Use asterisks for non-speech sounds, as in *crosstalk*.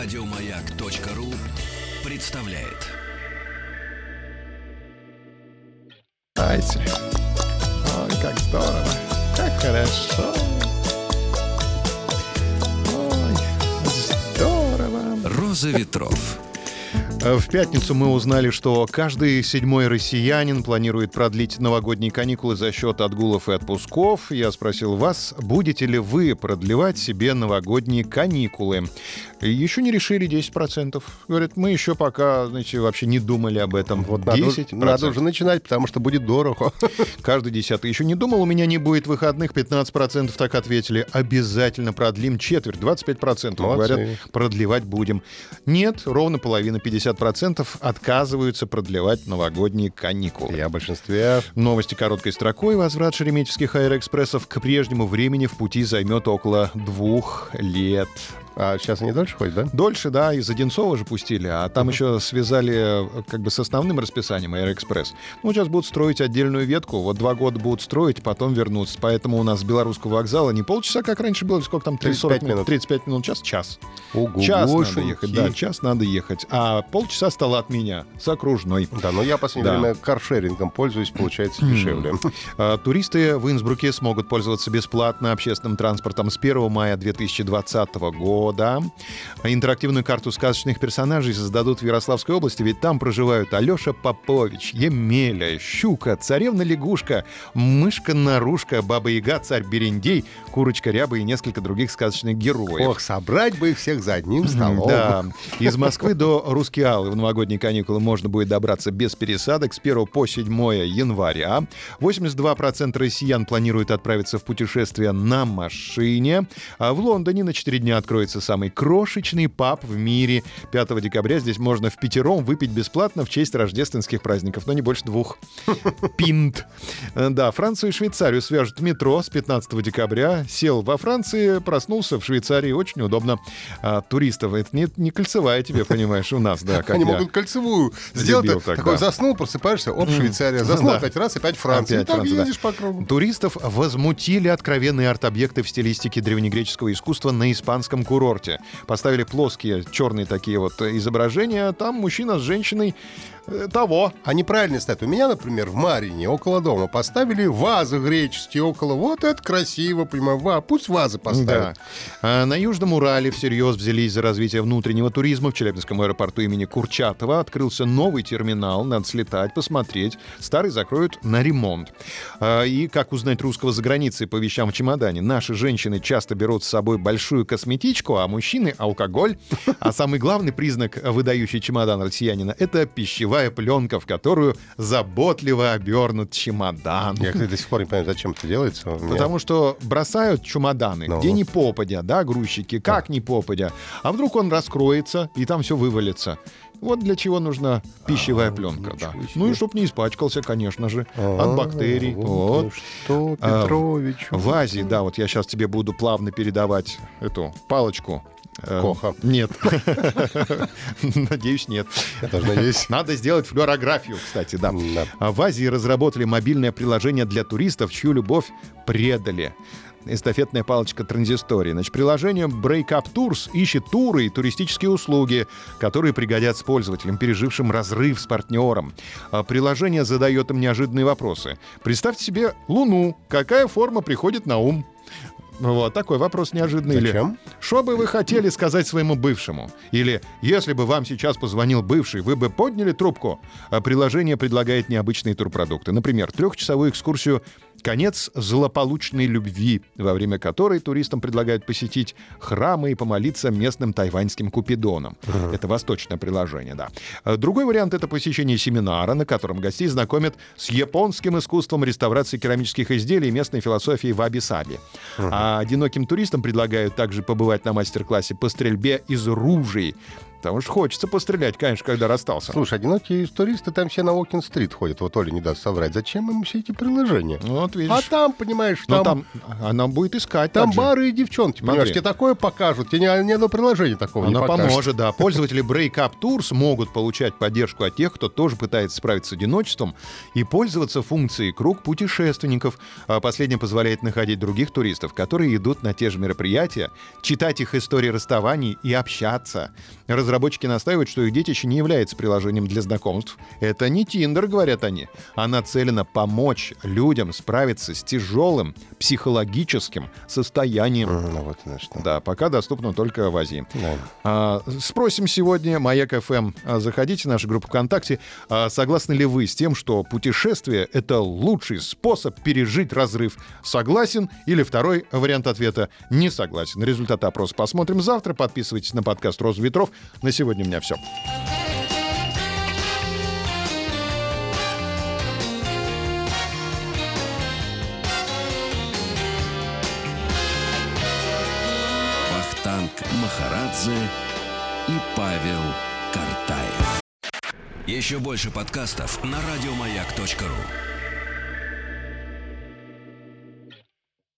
Радиомаяк.ру представляет. Знаете, ой, как здорово, как хорошо. Ой, здорово. Роза ветров. В пятницу мы узнали, что каждый седьмой россиянин планирует продлить новогодние каникулы за счет отгулов и отпусков. Я спросил вас, будете ли вы продлевать себе новогодние каникулы? Еще не решили 10%. Говорят, мы еще пока, знаете, вообще не думали об этом. Вот надо, 10%. надо уже начинать, потому что будет дорого. *laughs* Каждый десятый еще не думал, у меня не будет выходных, 15% так ответили. Обязательно продлим четверть, 25% Молодцы. говорят, продлевать будем. Нет, ровно половина, 50% отказываются продлевать новогодние каникулы. Я в большинстве. Новости короткой строкой. Возврат шереметьевских аэроэкспрессов к прежнему времени в пути займет около двух лет. А сейчас они дольше ходят, да? Дольше, да, из Одинцова же пустили, а там еще связали э, как бы с основным расписанием Аэроэкспресс. Ну, сейчас будут строить отдельную ветку, вот два года будут строить, потом вернуться. Поэтому у нас с белорусского вокзала не полчаса, как раньше было, сколько там, 35 минут? минут. 35 минут, час, час. Ого, час надо ехать, да, час надо ехать. А полчаса стало от меня, с окружной. Да, но я в последнее Да. время каршерингом пользуюсь, получается дешевле. А, Туристы в Инсбруке смогут пользоваться бесплатно общественным транспортом с 1 мая 2020 года. А Интерактивную карту сказочных персонажей создадут в Ярославской области, ведь там проживают Алеша Попович, Емеля, Щука, Царевна-лягушка, Мышка-нарушка, Баба-яга, Царь Берендей, Курочка-ряба и несколько других сказочных героев. Ох, собрать бы их всех за одним столом. Да. Из Москвы до Рускеалы в новогодние каникулы можно будет добраться без пересадок с 1 по 7 января. 82% россиян планируют отправиться в путешествие на машине. А в Лондоне на 4 дня откроется самый крошечный паб в мире. 5 декабря здесь можно в пятером выпить бесплатно в честь рождественских праздников, но не больше двух *laughs* пинт. Э, Да, Францию и Швейцарию свяжут метро с 15 декабря. Сел во Франции, проснулся в Швейцарии. Очень удобно. А, туристов. Это не, не кольцевая тебе, понимаешь, у нас, да, Они могут кольцевую сделать. Такой заснул, просыпаешься, оп, Швейцария. Заснул опять раз, опять Франция. И так едешь по кругу. Туристов возмутили откровенные арт-объекты в стилистике древнегреческого искусства на испанском курорте. Поставили плоские черные такие вот изображения. Там мужчина с женщиной э, того. Они правильно стоят. У меня, например, в Марине, около дома, поставили вазы греческие около. Вот это красиво, понимаю. Ва, пусть вазы Да. поставят. А на Южном Урале всерьез взялись за развитие внутреннего туризма. В Челябинском аэропорту имени Курчатова открылся новый терминал. Надо слетать, посмотреть. Старый закроют на ремонт. А, И как узнать русского за границей по вещам в чемодане? Наши женщины часто берут с собой большую косметичку, а мужчины — алкоголь. А самый главный признак выдающий чемодан россиянина — это пищевая пленка, в которую заботливо обернут чемодан. Я, кстати, до сих пор не понимаю, зачем это делается. Меня- Потому что бросают чемоданы, Ну. где не попадя, да, грузчики, как не попадя. А вдруг он раскроется, и там все вывалится. Вот для чего нужна пищевая пленка, да. себе. Ну и чтоб не испачкался, конечно же, А, от бактерий. вот Вот. Что, А, Петрович? В Азии, да, вот я сейчас тебе буду плавно передавать эту палочку. Э, Коха. Нет. *laughs* *laughs* Надеюсь, нет. Я тоже надеюсь. *laughs* Надо сделать флюорографию, кстати, да. Да. А В Азии разработали мобильное приложение для туристов, чью любовь предали. Эстафетная палочка транзистории. Значит, приложение Break Up Tours ищет туры и туристические услуги, которые пригодятся пользователям, пережившим разрыв с партнером. А Приложение задает им неожиданные вопросы. Представьте себе Луну. Какая форма приходит на ум? Вот такой вопрос неожиданный. Или, Зачем? Что бы вы хотели сказать своему бывшему? Или, если бы вам сейчас позвонил бывший, вы бы подняли трубку? А приложение предлагает необычные турпродукты. Например, трехчасовую экскурсию «Конец злополучной любви», во время которой туристам предлагают посетить храмы и помолиться местным тайваньским купидонам. Это восточное приложение, да. А Другой вариант — это посещение семинара, на котором гостей знакомят с японским искусством реставрации керамических изделий и местной философией ваби-саби. А одиноким туристам предлагают также побывать на мастер-классе по стрельбе из ружей. Потому что хочется пострелять, конечно, когда расстался. Слушай, одинокие туристы там все на Уокин-стрит ходят, вот Оля не даст соврать. Зачем им все эти приложения? Ну, Вот видишь. А там, понимаешь, там, там, она будет искать. там бары и девчонки, понимаешь, Смотри. тебе такое покажут, тебе ни, ни одно приложение такого не Она покажет. поможет, да. Пользователи Breakup Tours могут получать поддержку от тех, кто тоже пытается справиться с одиночеством и пользоваться функцией «Круг путешественников». А Последнее позволяет находить других туристов, которые идут на те же мероприятия, читать их истории расставаний и общаться. Разработчики настаивают, что их детище не является приложением для знакомств. Это не Тиндер, говорят они. Она нацелена помочь людям справиться с тяжелым психологическим состоянием. Ну вот, значит. Да, пока доступно только в Азии. Да. А, спросим сегодня, Маяк ФМ, а, заходите в нашу группу ВКонтакте. А, согласны ли вы с тем, что путешествие — это лучший способ пережить разрыв? Согласен? Или второй вариант ответа — не согласен? Результаты опроса посмотрим завтра. Подписывайтесь на подкаст «Роза ветров». На сегодня у меня все. Вахтанг Махарадзе и Павел Картаев. Еще больше подкастов на радиомаяк.ру.